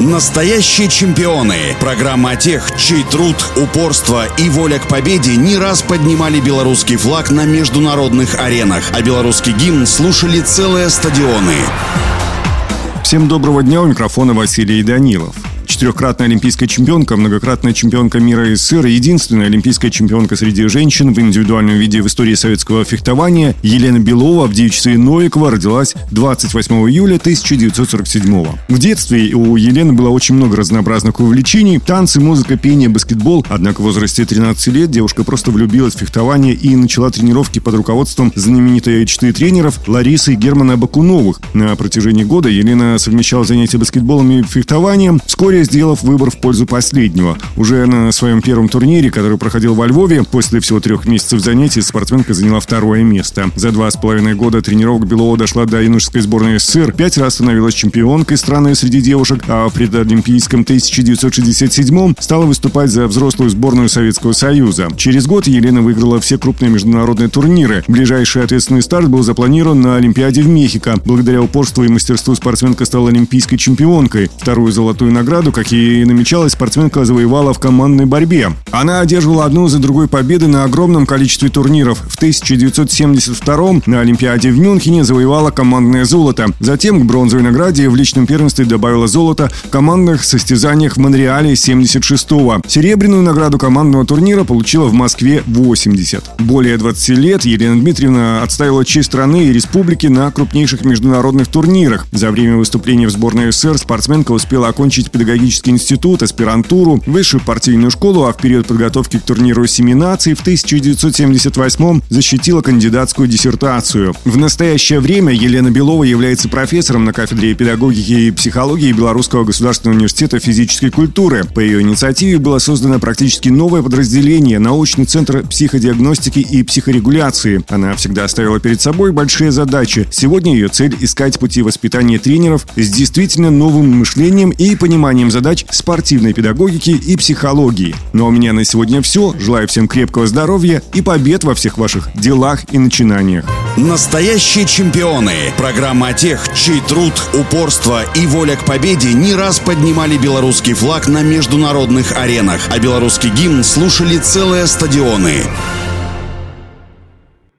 Настоящие чемпионы. Программа о тех, чей труд, упорство и воля к победе не раз поднимали белорусский флаг на международных аренах, а белорусский гимн слушали целые стадионы. Всем доброго дня, у микрофона Василий Данилов четырехкратная олимпийская чемпионка, многократная чемпионка мира СССР, единственная олимпийская чемпионка среди женщин в индивидуальном виде в истории советского фехтования Елена Белова в девичестве Новикова родилась 28 июля 1947 В детстве у Елены было очень много разнообразных увлечений. Танцы, музыка, пение, баскетбол. Однако в возрасте 13 лет девушка просто влюбилась в фехтование и начала тренировки под руководством знаменитой четыре тренеров Ларисы и Германа Бакуновых. На протяжении года Елена совмещала занятия баскетболом и фехтованием. Вскоре сделав выбор в пользу последнего. Уже на своем первом турнире, который проходил во Львове, после всего трех месяцев занятий спортсменка заняла второе место. За два с половиной года тренировок Белова дошла до юношеской сборной СССР, пять раз становилась чемпионкой страны среди девушек, а в предолимпийском 1967 стала выступать за взрослую сборную Советского Союза. Через год Елена выиграла все крупные международные турниры. Ближайший ответственный старт был запланирован на Олимпиаде в Мехико. Благодаря упорству и мастерству спортсменка стала олимпийской чемпионкой. Вторую золотую награду, как и намечалось, спортсменка завоевала в командной борьбе. Она одерживала одну за другой победы на огромном количестве турниров. В 1972 на Олимпиаде в Мюнхене завоевала командное золото. Затем к бронзовой награде в личном первенстве добавила золото в командных состязаниях в Монреале 76-го. Серебряную награду командного турнира получила в Москве 80. Более 20 лет Елена Дмитриевна отставила честь страны и республики на крупнейших международных турнирах. За время выступления в сборной СССР спортсменка успела окончить педагогический педагогический институт, аспирантуру, высшую партийную школу, а в период подготовки к турниру семи наций в 1978 защитила кандидатскую диссертацию. В настоящее время Елена Белова является профессором на кафедре педагогики и психологии Белорусского государственного университета физической культуры. По ее инициативе было создано практически новое подразделение – научный центр психодиагностики и психорегуляции. Она всегда ставила перед собой большие задачи. Сегодня ее цель – искать пути воспитания тренеров с действительно новым мышлением и пониманием задач задач спортивной педагогики и психологии. Ну а у меня на сегодня все. Желаю всем крепкого здоровья и побед во всех ваших делах и начинаниях. Настоящие чемпионы. Программа о тех, чей труд, упорство и воля к победе не раз поднимали белорусский флаг на международных аренах, а белорусский гимн слушали целые стадионы.